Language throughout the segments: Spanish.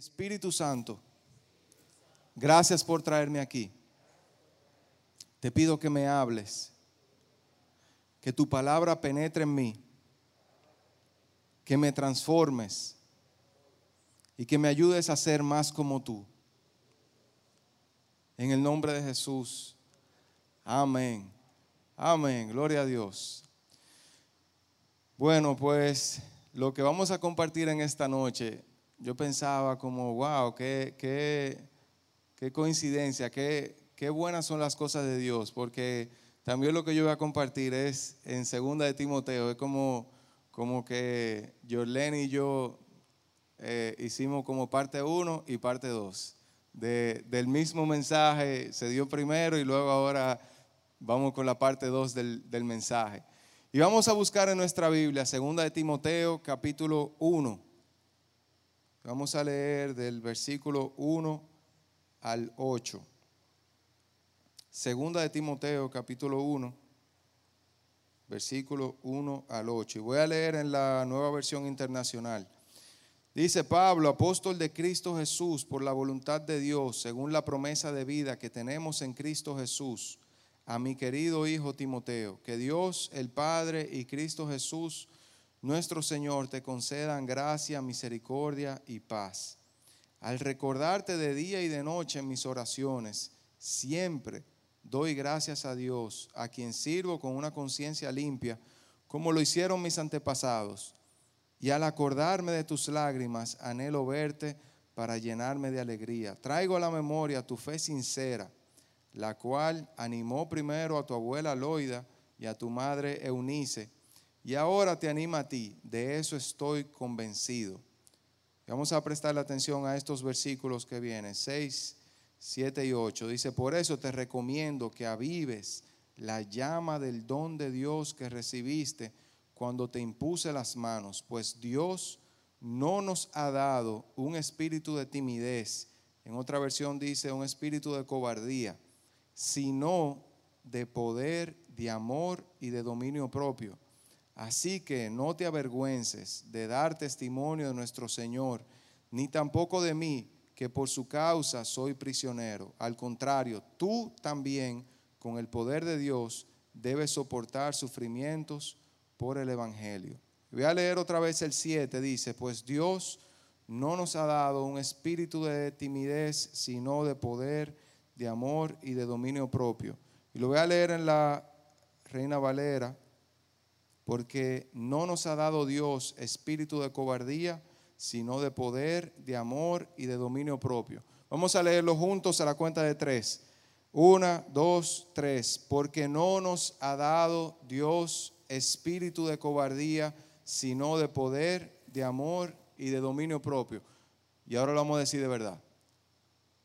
Espíritu Santo, gracias por traerme aquí. Te pido que me hables, que tu palabra penetre en mí, que me transformes y que me ayudes a ser más como tú. En el nombre de Jesús. Amén. Amén. Gloria a Dios. Bueno, pues lo que vamos a compartir en esta noche, yo pensaba como, wow, qué, qué, qué coincidencia, qué, qué buenas son las cosas de Dios, porque también lo que yo voy a compartir es en segunda de Timoteo, es como, como que Jorlene y yo eh, hicimos como parte 1 y parte 2. De, del mismo mensaje se dio primero y luego ahora vamos con la parte 2 del, del, mensaje. Y vamos a buscar en nuestra Biblia, segunda de Timoteo, capítulo 1. Vamos a leer del versículo 1 al 8. Segunda de Timoteo, capítulo 1, versículo 1 al 8. Y voy a leer en la nueva versión internacional. Dice Pablo, apóstol de Cristo Jesús, por la voluntad de Dios, según la promesa de vida que tenemos en Cristo Jesús, a mi querido hijo Timoteo, que Dios el Padre y Cristo Jesús, nuestro Señor, te concedan gracia, misericordia y paz. Al recordarte de día y de noche en mis oraciones, siempre doy gracias a Dios, a quien sirvo con una conciencia limpia, como lo hicieron mis antepasados y al acordarme de tus lágrimas, anhelo verte para llenarme de alegría. Traigo a la memoria tu fe sincera, la cual animó primero a tu abuela Loida y a tu madre Eunice, y ahora te anima a ti. De eso estoy convencido. Vamos a prestarle atención a estos versículos que vienen, 6, 7 y 8. Dice, por eso te recomiendo que avives la llama del don de Dios que recibiste cuando te impuse las manos, pues Dios no nos ha dado un espíritu de timidez, en otra versión dice un espíritu de cobardía, sino de poder, de amor y de dominio propio. Así que no te avergüences de dar testimonio de nuestro Señor, ni tampoco de mí, que por su causa soy prisionero. Al contrario, tú también, con el poder de Dios, debes soportar sufrimientos por el Evangelio. Voy a leer otra vez el 7, dice, pues Dios no nos ha dado un espíritu de timidez, sino de poder, de amor y de dominio propio. Y lo voy a leer en la Reina Valera, porque no nos ha dado Dios espíritu de cobardía, sino de poder, de amor y de dominio propio. Vamos a leerlo juntos a la cuenta de tres. Una, dos, tres. Porque no nos ha dado Dios espíritu de cobardía, sino de poder, de amor y de dominio propio. Y ahora lo vamos a decir de verdad.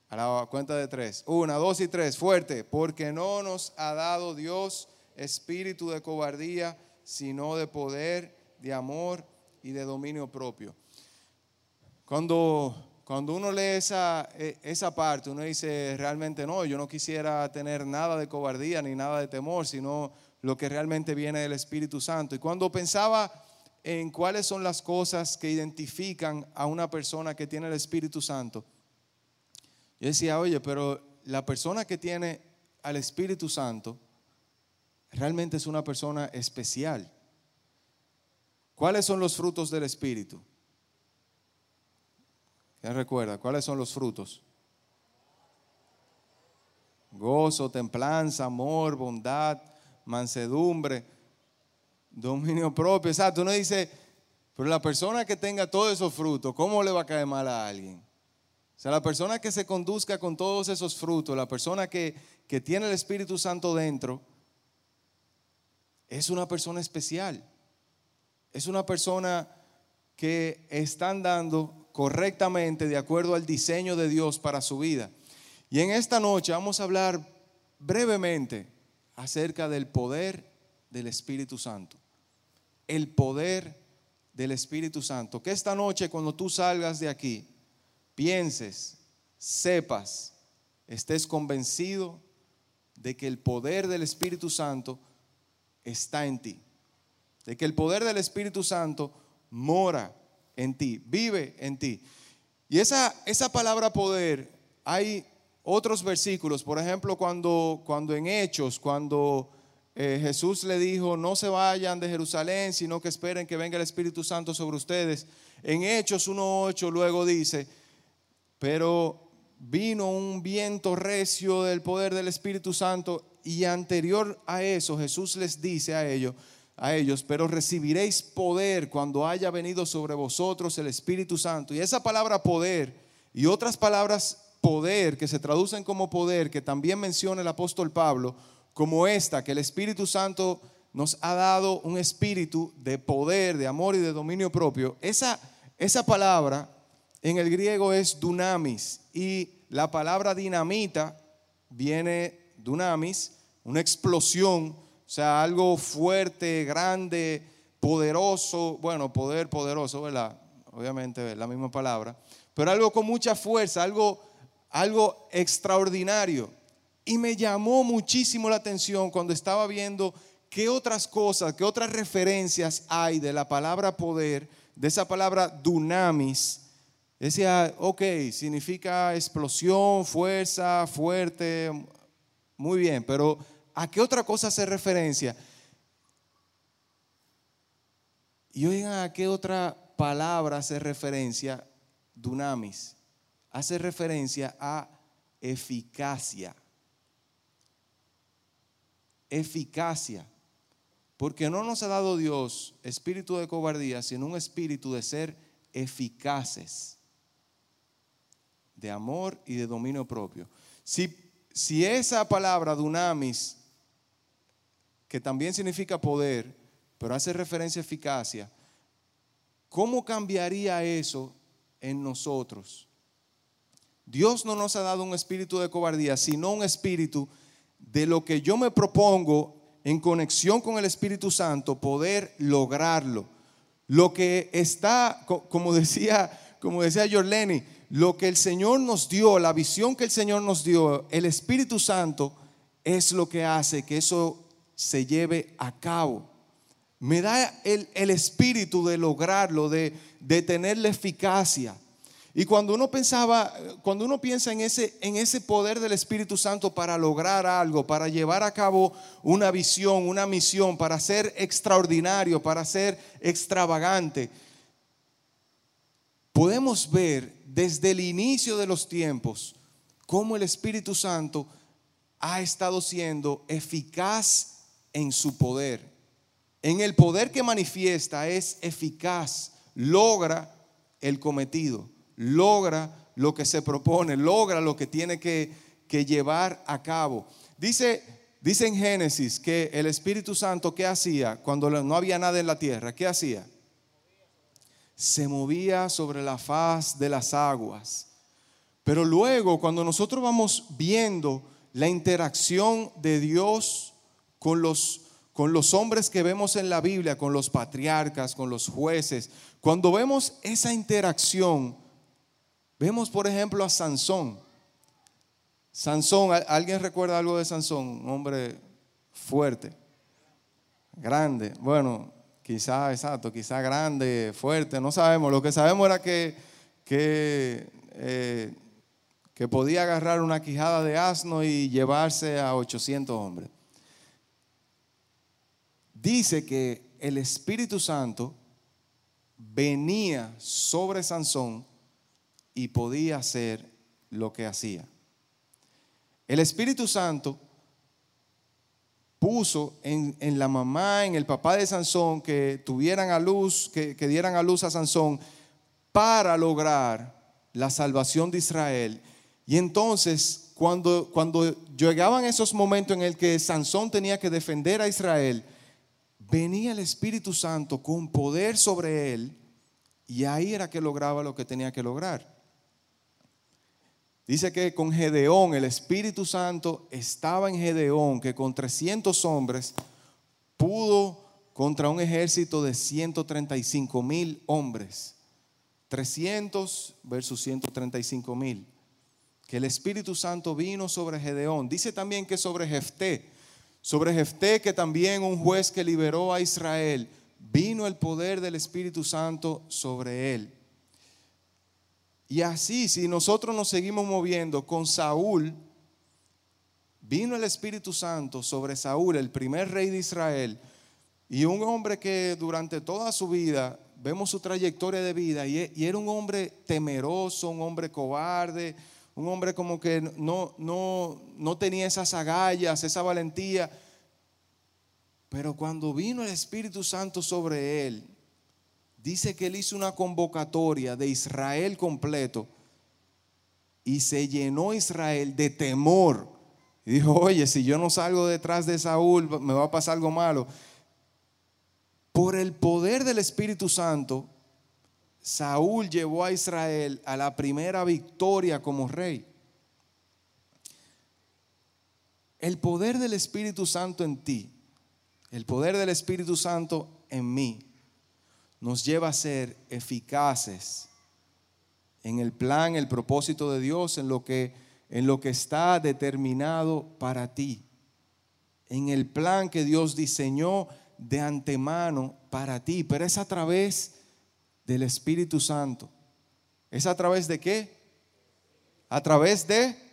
A la cuenta de tres. Una, dos y tres. Fuerte. Porque no nos ha dado Dios espíritu de cobardía, sino de poder, de amor y de dominio propio. Cuando, cuando uno lee esa, e, esa parte, uno dice, realmente no, yo no quisiera tener nada de cobardía ni nada de temor, sino lo que realmente viene del Espíritu Santo. Y cuando pensaba en cuáles son las cosas que identifican a una persona que tiene el Espíritu Santo, yo decía, oye, pero la persona que tiene al Espíritu Santo realmente es una persona especial. ¿Cuáles son los frutos del Espíritu? ¿Quién recuerda? ¿Cuáles son los frutos? Gozo, templanza, amor, bondad, mansedumbre, dominio propio. Exacto, uno dice, pero la persona que tenga todos esos frutos, ¿cómo le va a caer mal a alguien? O sea, la persona que se conduzca con todos esos frutos, la persona que, que tiene el Espíritu Santo dentro, es una persona especial. Es una persona que está andando correctamente de acuerdo al diseño de Dios para su vida. Y en esta noche vamos a hablar brevemente acerca del poder del Espíritu Santo. El poder del Espíritu Santo. Que esta noche cuando tú salgas de aquí, pienses, sepas, estés convencido de que el poder del Espíritu Santo está en ti. De que el poder del Espíritu Santo mora en ti, vive en ti. Y esa, esa palabra poder, hay otros versículos, por ejemplo, cuando, cuando en Hechos, cuando eh, Jesús le dijo, no se vayan de Jerusalén, sino que esperen que venga el Espíritu Santo sobre ustedes. En Hechos 1.8 luego dice, pero vino un viento recio del poder del Espíritu Santo y anterior a eso Jesús les dice a ellos, a ellos, pero recibiréis poder cuando haya venido sobre vosotros el Espíritu Santo. Y esa palabra poder y otras palabras poder que se traducen como poder, que también menciona el apóstol Pablo, como esta, que el Espíritu Santo nos ha dado un espíritu de poder, de amor y de dominio propio. Esa, esa palabra en el griego es dunamis y la palabra dinamita viene dunamis, una explosión, o sea, algo fuerte, grande, poderoso, bueno, poder poderoso. Obviamente la misma palabra, pero algo con mucha fuerza, algo, algo extraordinario. Y me llamó muchísimo la atención cuando estaba viendo qué otras cosas, qué otras referencias hay de la palabra poder, de esa palabra dunamis, Decía, ok, significa explosión, fuerza, fuerte, muy bien, pero ¿a qué otra cosa hace referencia? Y oigan, ¿a qué otra palabra hace referencia dunamis? Hace referencia a eficacia. Eficacia. Porque no nos ha dado Dios espíritu de cobardía, sino un espíritu de ser eficaces de amor y de dominio propio. Si, si esa palabra dunamis, que también significa poder, pero hace referencia a eficacia, ¿cómo cambiaría eso en nosotros? Dios no nos ha dado un espíritu de cobardía, sino un espíritu de lo que yo me propongo en conexión con el Espíritu Santo, poder lograrlo. Lo que está, como decía, como decía Jorleni, lo que el Señor nos dio, la visión que el Señor nos dio, el Espíritu Santo es lo que hace que eso se lleve a cabo. Me da el, espíritu de lograrlo, de, de tener la eficacia. Y cuando uno pensaba, cuando uno piensa en ese, en ese poder del Espíritu Santo para lograr algo, para llevar a cabo una visión, una misión, para ser extraordinario, para ser extravagante, podemos ver desde el inicio de los tiempos cómo el Espíritu Santo ha estado siendo eficaz en su poder. En el poder que manifiesta es eficaz, logra el cometido, logra lo que se propone, logra lo que tiene que, llevar a cabo. Dice, dice en Génesis que el Espíritu Santo, ¿qué hacía cuando no había nada en la tierra? ¿Qué hacía? se movía sobre la faz de las aguas. Pero luego, cuando nosotros vamos viendo la interacción de Dios con los, con los hombres que vemos en la Biblia, con los patriarcas, con los jueces, cuando vemos esa interacción, vemos por ejemplo a Sansón. Sansón, ¿alguien recuerda algo de Sansón? Un hombre fuerte, grande. Bueno, quizá, exacto, quizá grande, fuerte, no sabemos. Lo que sabemos era que, que, eh, podía agarrar una quijada de asno y llevarse a 800 hombres. Dice que el Espíritu Santo venía sobre Sansón y podía hacer lo que hacía. El Espíritu Santo puso en, la mamá, en el papá de Sansón, que tuvieran a luz, que, que dieran a luz a Sansón, para lograr la salvación de Israel. Y entonces, cuando, cuando llegaban esos momentos en el que Sansón tenía que defender a Israel, venía el Espíritu Santo con poder sobre él Y ahí era que lograba lo que tenía que lograr. Dice que con Gedeón, el Espíritu Santo estaba en Gedeón, que con 300 hombres pudo contra un ejército de 135 mil hombres. 300 versus 135 mil. Que el Espíritu Santo vino sobre Gedeón. Dice también que sobre Jefté, sobre Jefté que también un juez que liberó a Israel, vino el poder del Espíritu Santo sobre él. Y así, si nosotros nos seguimos moviendo con Saúl, vino el Espíritu Santo sobre Saúl, el primer rey de Israel, y un hombre que durante toda su vida, vemos su trayectoria de vida, y, era un hombre temeroso, un hombre cobarde, un hombre como que no, no, no tenía esas agallas, esa valentía. Pero cuando vino el Espíritu Santo sobre él, dice que él hizo una convocatoria de Israel completo y se llenó Israel de temor. Y dijo, oye, si yo no salgo detrás de Saúl, me va a pasar algo malo. Por el poder del Espíritu Santo, Saúl llevó a Israel a la primera victoria como rey. El poder del Espíritu Santo en ti, el poder del Espíritu Santo en mí, nos lleva a ser eficaces en el plan, el propósito de Dios, en lo que, en lo que está determinado para ti, en el plan que Dios diseñó de antemano para ti, pero es a través del Espíritu Santo. ¿Es a través de qué? A través de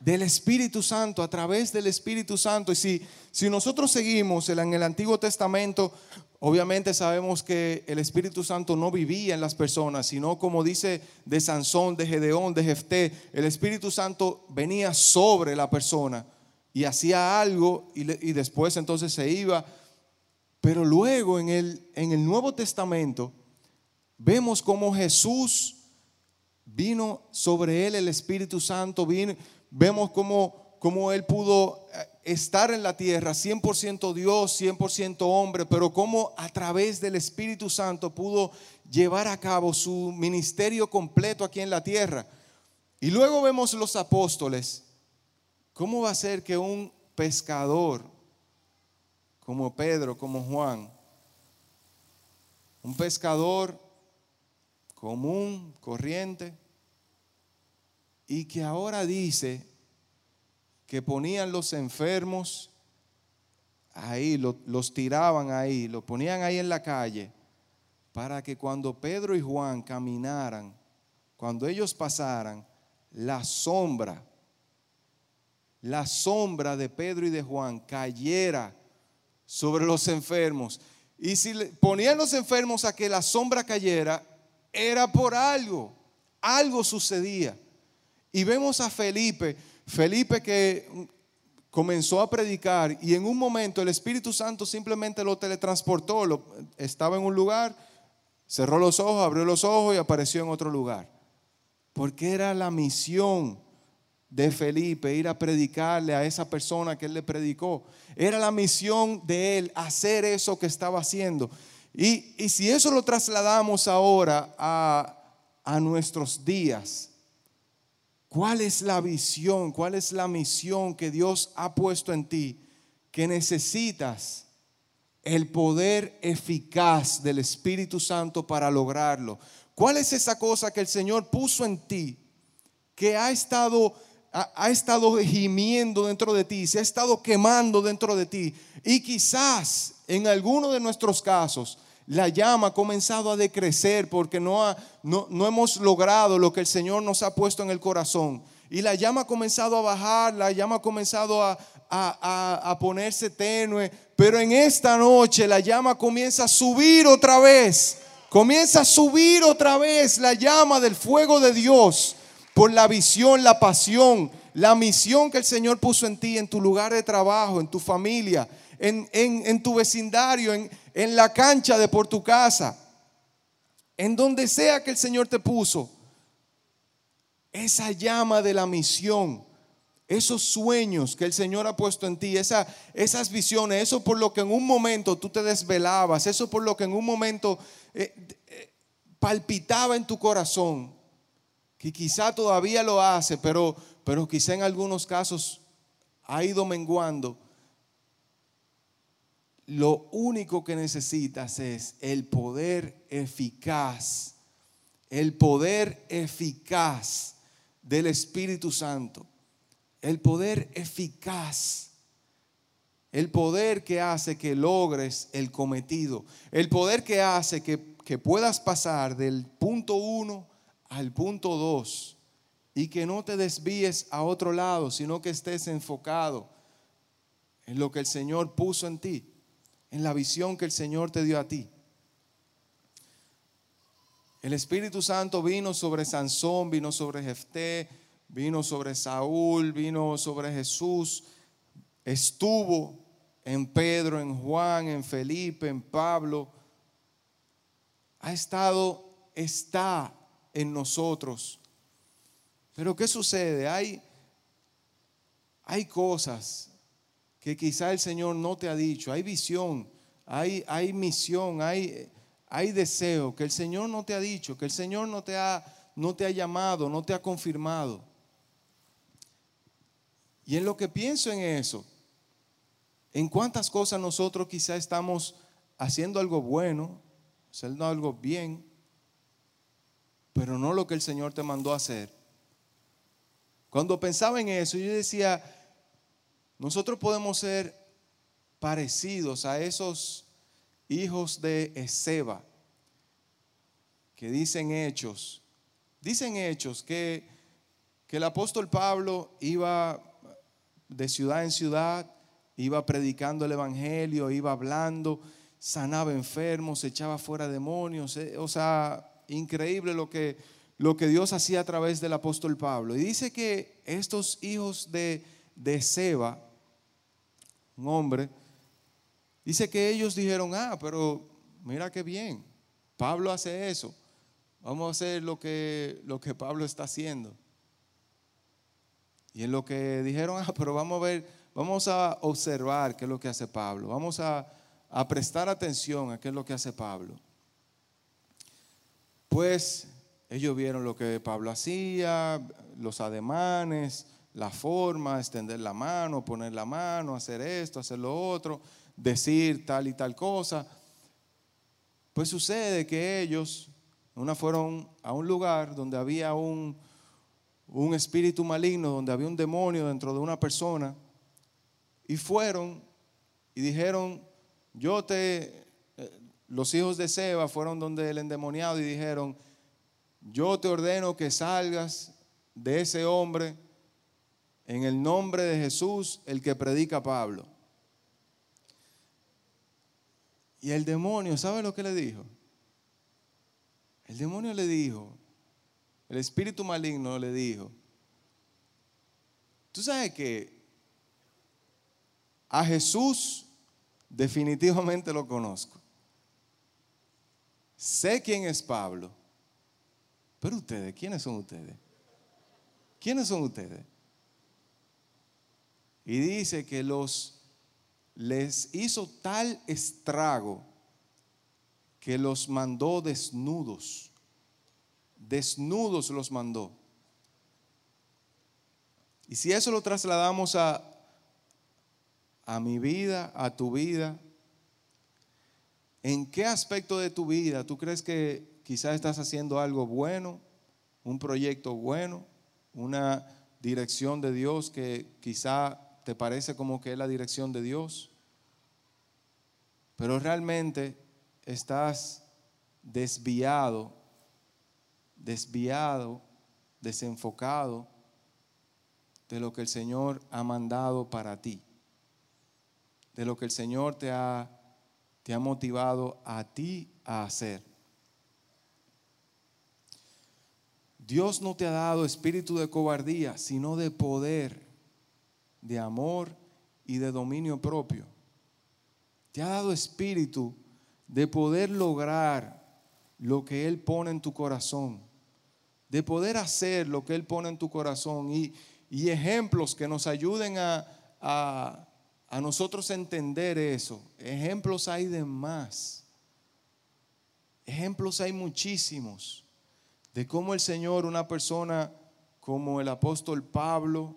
del Espíritu Santo, a través del Espíritu Santo. Y si, si nosotros seguimos en el Antiguo Testamento, Obviamente sabemos que el Espíritu Santo no vivía en las personas, sino como dice de Sansón, de Gedeón, de Jefté, el Espíritu Santo venía sobre la persona y hacía algo y, después entonces se iba. Pero luego en el, en el Nuevo Testamento vemos como Jesús vino sobre él el Espíritu Santo, vino, vemos como, como él pudo eh, estar en la tierra, 100% Dios, 100% hombre, pero cómo a través del Espíritu Santo pudo llevar a cabo su ministerio completo aquí en la tierra. Y luego vemos los apóstoles. ¿Cómo va a ser que un pescador como Pedro, como Juan, un pescador común, corriente, y que ahora dice, que ponían los enfermos ahí, los tiraban ahí, los ponían ahí en la calle, para que cuando Pedro y Juan caminaran, cuando ellos pasaran, la sombra, la sombra de Pedro y de Juan cayera sobre los enfermos. Y si ponían los enfermos a que la sombra cayera, era por algo, algo sucedía. Y vemos a Felipe, Felipe que comenzó a predicar y en un momento el Espíritu Santo simplemente lo teletransportó, estaba en un lugar, cerró los ojos, abrió los ojos y apareció en otro lugar. Porque era la misión de Felipe ir a predicarle a esa persona que él le predicó. Era la misión de él hacer eso que estaba haciendo. Y, si eso lo trasladamos ahora a, nuestros días, ¿Cuál es la visión? ¿Cuál es la misión que Dios ha puesto en ti? Que necesitas el poder eficaz del Espíritu Santo para lograrlo. ¿Cuál es esa cosa que el Señor puso en ti que ha estado ha, estado gimiendo dentro de ti, se ha estado quemando dentro de ti y quizás en alguno de nuestros casos la llama ha comenzado a decrecer porque no, no, no, hemos logrado lo que el Señor nos ha puesto en el corazón. Y la llama ha comenzado a bajar, la llama ha comenzado a, a, a, ponerse tenue. Pero en esta noche la llama comienza a subir otra vez. Comienza a subir otra vez la llama del fuego de Dios por la visión, la pasión, la misión que el Señor puso en ti, en tu lugar de trabajo, en tu familia, en, en, tu vecindario, en, en la cancha de por tu casa, en donde sea que el Señor te puso, esa llama de la misión, esos sueños que el Señor ha puesto en ti, esa, esas visiones, eso por lo que en un momento tú te desvelabas, eso por lo que en un momento eh, eh, palpitaba en tu corazón, que quizá todavía lo hace, pero, pero quizá en algunos casos ha ido menguando, lo único que necesitas es el poder eficaz, el poder eficaz del Espíritu Santo, el poder eficaz, el poder que hace que logres el cometido, el poder que hace que, que puedas pasar del punto uno al punto dos y que no te desvíes a otro lado, sino que estés enfocado en lo que el Señor puso en ti en la visión que el Señor te dio a ti. El Espíritu Santo vino sobre Sansón, vino sobre Jefté, vino sobre Saúl, vino sobre Jesús, estuvo en Pedro, en Juan, en Felipe, en Pablo. Ha estado, está en nosotros. Pero ¿qué sucede? Hay, hay cosas que quizá el Señor no te ha dicho. Hay visión, hay, hay misión, hay, hay deseo que el Señor no te ha dicho, que el Señor no te ha, no te ha llamado, no te ha confirmado. Y en lo que pienso en eso, en cuántas cosas nosotros quizá estamos haciendo algo bueno, haciendo algo bien, pero no lo que el Señor te mandó a hacer. Cuando pensaba en eso, yo decía, nosotros podemos ser parecidos a esos hijos de Ezeba que dicen hechos. Dicen hechos que, que el apóstol Pablo iba de ciudad en ciudad, iba predicando el Evangelio, iba hablando, sanaba enfermos, echaba fuera demonios. Eh, o sea, increíble lo que, lo que Dios hacía a través del apóstol Pablo. Y dice que estos hijos de, de Seba, un hombre, dice que ellos dijeron, ah, pero mira qué bien, Pablo hace eso, vamos a hacer lo que, lo que Pablo está haciendo. Y en lo que dijeron, ah, pero vamos a ver, vamos a observar qué es lo que hace Pablo, vamos a, a prestar atención a qué es lo que hace Pablo. Pues ellos vieron lo que Pablo hacía, los ademanes, la forma, extender la mano, poner la mano, hacer esto, hacer lo otro, decir tal y tal cosa. Pues sucede que ellos una fueron a un lugar donde había un, un espíritu maligno, donde había un demonio dentro de una persona, y fueron y dijeron, yo te, eh, los hijos de Seba fueron donde el endemoniado y dijeron, yo te ordeno que salgas de ese hombre en el nombre de Jesús, el que predica Pablo. Y el demonio, ¿sabe lo que le dijo? El demonio le dijo, el espíritu maligno le dijo, tú sabes que a Jesús definitivamente lo conozco. Sé quién es Pablo, pero ustedes, ¿quiénes son ustedes? ¿Quiénes son ustedes? Y dice que los les hizo tal estrago que los mandó desnudos. Desnudos los mandó. Y si eso lo trasladamos a, a mi vida, a tu vida, ¿en qué aspecto de tu vida tú crees que quizás estás haciendo algo bueno, un proyecto bueno, una dirección de Dios que quizá te parece como que es la dirección de Dios, pero realmente estás desviado, desviado, desenfocado de lo que el Señor ha mandado para ti, de lo que el Señor te ha, te ha motivado a ti a hacer. Dios no te ha dado espíritu de cobardía, sino de poder, de amor y de dominio propio. Te ha dado espíritu de poder lograr lo que Él pone en tu corazón, de poder hacer lo que Él pone en tu corazón y, ejemplos que nos ayuden a, a, a nosotros entender eso. Ejemplos hay de más. Ejemplos hay muchísimos de cómo el Señor, una persona como el apóstol Pablo,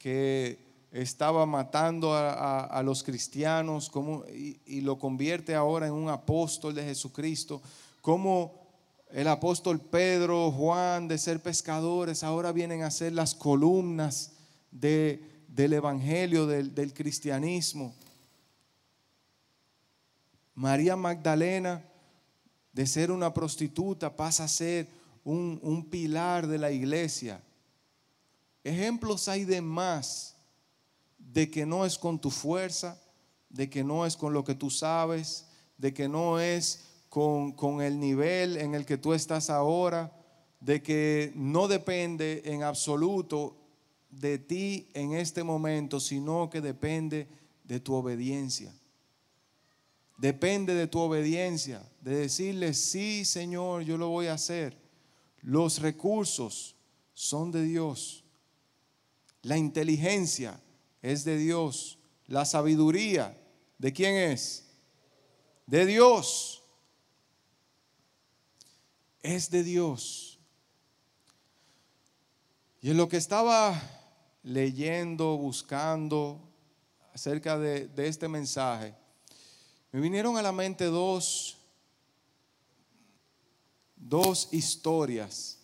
que estaba matando a, los cristianos como, y, lo convierte ahora en un apóstol de Jesucristo, como el apóstol Pedro, Juan, de ser pescadores, ahora vienen a ser las columnas de, del evangelio, del, del cristianismo. María Magdalena, de ser una prostituta, pasa a ser un, un pilar de la iglesia. Ejemplos hay de más de que no es con tu fuerza, de que no es con lo que tú sabes, de que no es con, con, el nivel en el que tú estás ahora, de que no depende en absoluto de ti en este momento, sino que depende de tu obediencia. Depende de tu obediencia, de decirle, sí Señor, yo lo voy a hacer. Los recursos son de Dios. La inteligencia es de Dios. La sabiduría, ¿de quién es? De Dios. Es de Dios. Y en lo que estaba leyendo, buscando acerca de, este mensaje, me vinieron a la mente dos, dos historias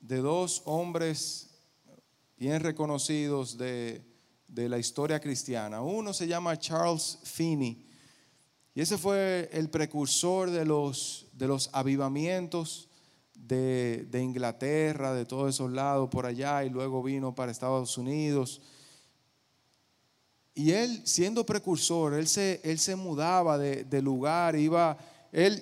de dos hombres bien reconocidos de, de la historia cristiana. Uno se llama Charles Finney y ese fue el precursor de los, de los avivamientos de, de, Inglaterra, de todos esos lados por allá y luego vino para Estados Unidos. Y él, siendo precursor, él se, él se mudaba de, de lugar, iba, él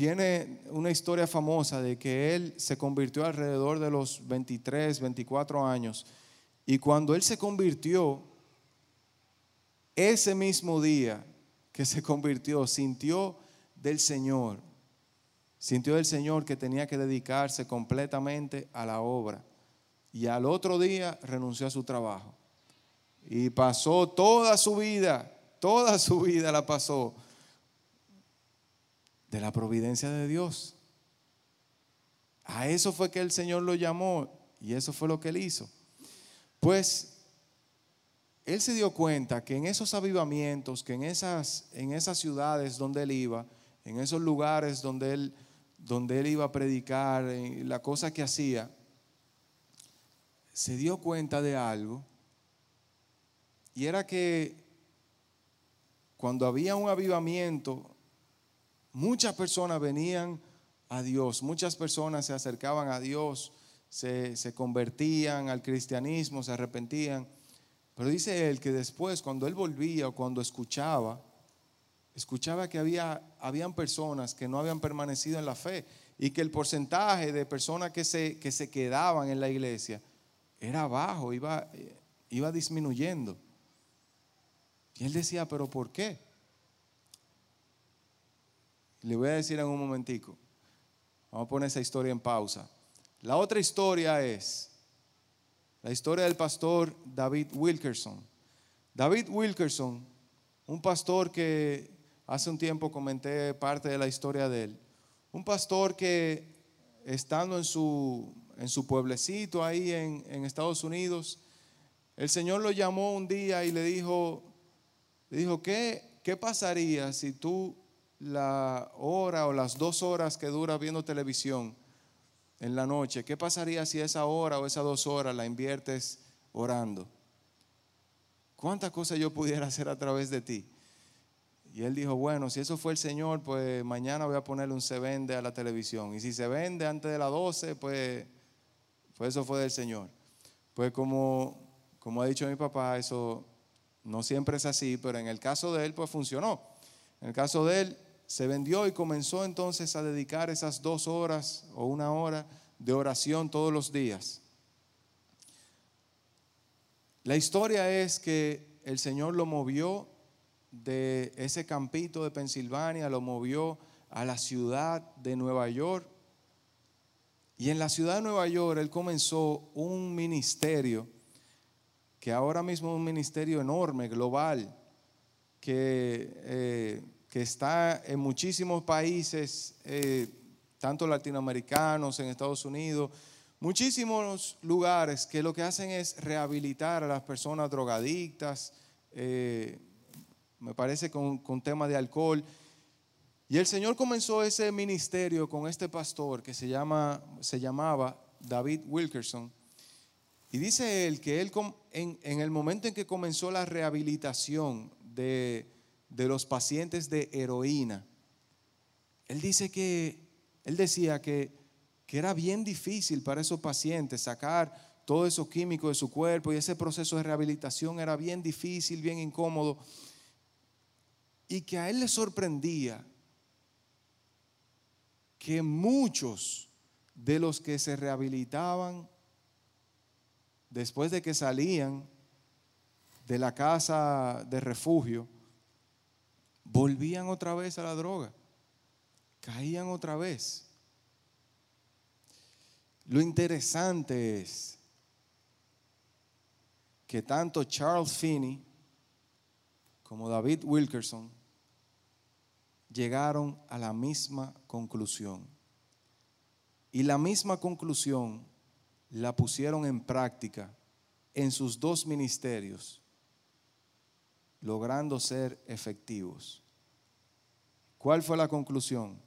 tiene una historia famosa de que él se convirtió alrededor de los 23, 24 años y cuando él se convirtió, ese mismo día que se convirtió, sintió del Señor, sintió del Señor que tenía que dedicarse completamente a la obra. Y al otro día renunció a su trabajo. Y pasó toda su vida, toda su vida la pasó de la providencia de Dios. A eso fue que el Señor lo llamó y eso fue lo que él hizo. Pues él se dio cuenta que en esos avivamientos, que en esas, en esas ciudades donde él iba, en esos lugares donde él, donde él iba a predicar, la cosa que hacía, se dio cuenta de algo, y era que cuando había un avivamiento, muchas personas venían a Dios, muchas personas se acercaban a Dios se, convertían al cristianismo, se arrepentían. Pero dice él que después, cuando él volvía o cuando escuchaba, escuchaba que había habían personas que no habían permanecido en la fe y que el porcentaje de personas que se, que se quedaban en la iglesia era bajo, iba, iba disminuyendo. Y él decía, pero ¿por qué? Le voy a decir en un momentico. Vamos a poner esa historia en pausa. La otra historia es la historia del pastor David Wilkerson. David Wilkerson, un pastor que hace un tiempo comenté parte de la historia de él. Un pastor que estando en su, en su pueblecito ahí en, Estados Unidos, el Señor lo llamó un día y le dijo, le dijo, ¿qué, ¿qué pasaría si tú la hora o las dos horas que dura viendo televisión, en la noche, ¿qué pasaría si esa hora o esas dos horas la inviertes orando? ¿Cuántas cosas yo pudiera hacer a través de ti? Y él dijo, bueno, si eso fue el Señor, pues mañana voy a ponerle un se vende a la televisión. Y si se vende antes de las 12, pues, pues eso fue del Señor. Pues como, como ha dicho mi papá, eso no siempre es así, pero en el caso de él, pues funcionó. En el caso de él, se vendió y comenzó entonces a dedicar esas dos horas o una hora de oración todos los días. La historia es que el Señor lo movió de ese campito de Pensilvania, lo movió a la ciudad de Nueva York. Y en la ciudad de Nueva York él comenzó un ministerio que ahora mismo es un ministerio enorme, global, que eh, que está en muchísimos países, eh, tanto latinoamericanos, en Estados Unidos, muchísimos lugares que lo que hacen es rehabilitar a las personas drogadictas, eh, me parece con, con tema de alcohol. Y el Señor comenzó ese ministerio con este pastor que se, llama, se llamaba David Wilkerson. Y dice él que él en, en el momento en que comenzó la rehabilitación de, de los pacientes de heroína, él dice que, él decía que, que era bien difícil para esos pacientes sacar todo eso químico de su cuerpo y ese proceso de rehabilitación era bien difícil, bien incómodo. Y que a él le sorprendía que muchos de los que se rehabilitaban después de que salían de la casa de refugio, volvían otra vez a la droga, caían otra vez. Lo interesante es que tanto Charles Finney como David Wilkerson llegaron a la misma conclusión. Y la misma conclusión la pusieron en práctica en sus dos ministerios, logrando ser efectivos. ¿Cuál fue la conclusión?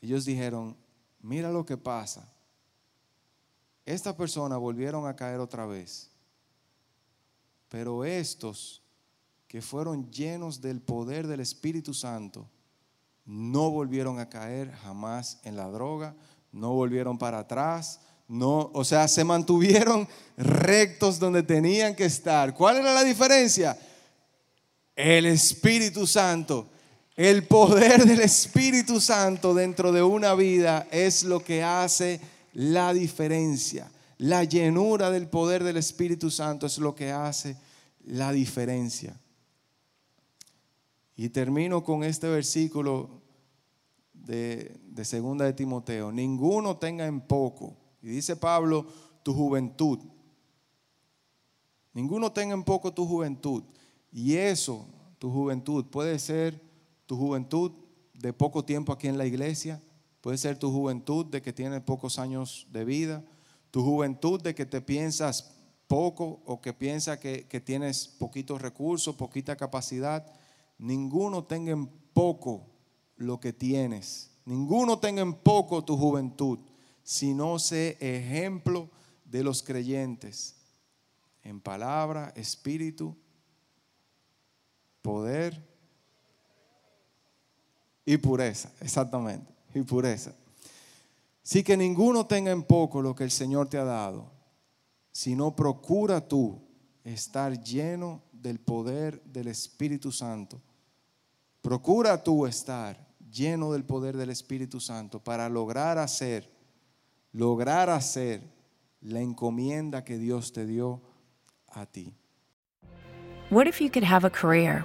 Ellos dijeron, mira lo que pasa. Estas personas volvieron a caer otra vez, pero estos que fueron llenos del poder del Espíritu Santo no volvieron a caer jamás en la droga, no volvieron para atrás, no, o sea, se mantuvieron rectos donde tenían que estar. ¿Cuál era la diferencia? El Espíritu Santo. El poder del Espíritu Santo dentro de una vida es lo que hace la diferencia. La llenura del poder del Espíritu Santo es lo que hace la diferencia. Y termino con este versículo de, segunda de Timoteo. Ninguno tenga en poco y dice Pablo, tu juventud. Ninguno tenga en poco tu juventud. Y eso, tu juventud, puede ser tu juventud de poco tiempo aquí en la iglesia, puede ser tu juventud de que tienes pocos años de vida, tu juventud de que te piensas poco o que piensas que, que tienes poquitos recursos, poquita capacidad. Ninguno tenga en poco lo que tienes. Ninguno tenga en poco tu juventud sino sé ejemplo de los creyentes en palabra, espíritu, poder y pureza, exactamente, y pureza. Sí que ninguno tenga en poco lo que el Señor te ha dado, sino procura tú estar lleno del poder del Espíritu Santo. Procura tú estar lleno del poder del Espíritu Santo para lograr hacer lograr hacer la encomienda que Dios te dio a ti. What if you could have a career